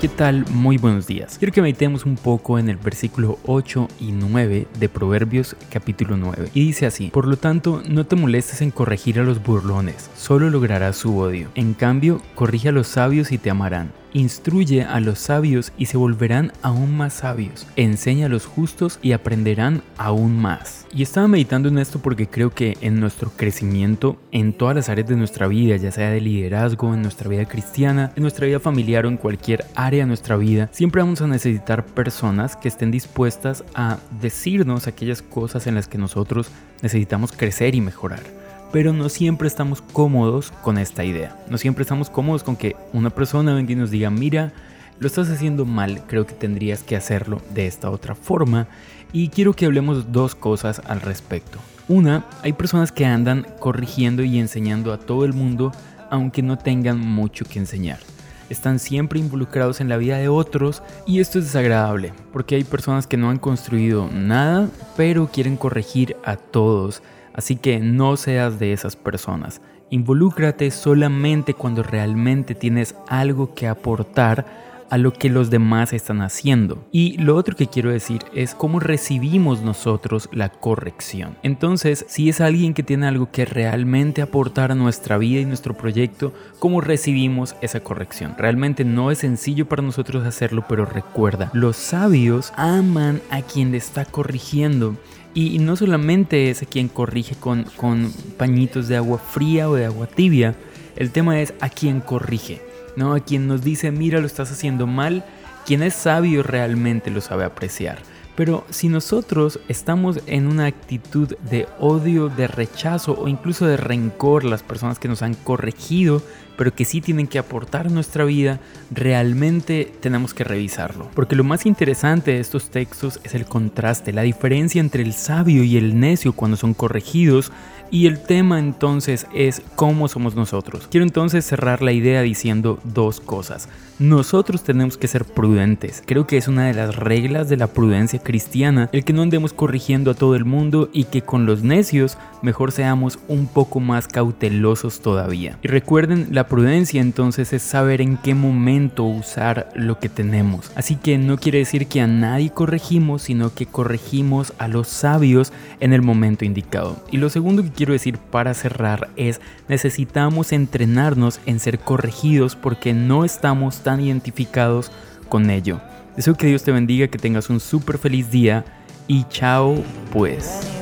¿Qué tal? Muy buenos días. Quiero que meditemos un poco en el versículo 8 y 9 de Proverbios capítulo 9. Y dice así, por lo tanto, no te molestes en corregir a los burlones, solo lograrás su odio. En cambio, corrige a los sabios y te amarán. Instruye a los sabios y se volverán aún más sabios. Enseña a los justos y aprenderán aún más. Y estaba meditando en esto porque creo que en nuestro crecimiento, en todas las áreas de nuestra vida, ya sea de liderazgo, en nuestra vida cristiana, en nuestra vida familiar o en cualquier área de nuestra vida, siempre vamos a necesitar personas que estén dispuestas a decirnos aquellas cosas en las que nosotros necesitamos crecer y mejorar pero no siempre estamos cómodos con esta idea. No siempre estamos cómodos con que una persona venga y nos diga, mira, lo estás haciendo mal, creo que tendrías que hacerlo de esta otra forma. Y quiero que hablemos dos cosas al respecto. Una, hay personas que andan corrigiendo y enseñando a todo el mundo aunque no tengan mucho que enseñar. Están siempre involucrados en la vida de otros y esto es desagradable porque hay personas que no han construido nada pero quieren corregir a todos Así que no seas de esas personas. Involúcrate solamente cuando realmente tienes algo que aportar a lo que los demás están haciendo. Y lo otro que quiero decir es cómo recibimos nosotros la corrección. Entonces, si es alguien que tiene algo que realmente aportar a nuestra vida y nuestro proyecto, ¿cómo recibimos esa corrección? Realmente no es sencillo para nosotros hacerlo, pero recuerda, los sabios aman a quien está corrigiendo y no solamente es a quien corrige con, con pañitos de agua fría o de agua tibia, el tema es a quien corrige, ¿no? A quien nos dice, mira, lo estás haciendo mal, quien es sabio realmente lo sabe apreciar. Pero si nosotros estamos en una actitud de odio, de rechazo o incluso de rencor, las personas que nos han corregido, pero que sí tienen que aportar nuestra vida, realmente tenemos que revisarlo. Porque lo más interesante de estos textos es el contraste, la diferencia entre el sabio y el necio cuando son corregidos y el tema entonces es cómo somos nosotros. Quiero entonces cerrar la idea diciendo dos cosas. Nosotros tenemos que ser prudentes. Creo que es una de las reglas de la prudencia cristiana el que no andemos corrigiendo a todo el mundo y que con los necios mejor seamos un poco más cautelosos todavía. Y recuerden, la prudencia entonces es saber en qué momento usar lo que tenemos. Así que no quiere decir que a nadie corregimos, sino que corregimos a los sabios en el momento indicado. Y lo segundo quiero decir para cerrar es necesitamos entrenarnos en ser corregidos porque no estamos tan identificados con ello. Deseo que Dios te bendiga, que tengas un súper feliz día y chao pues.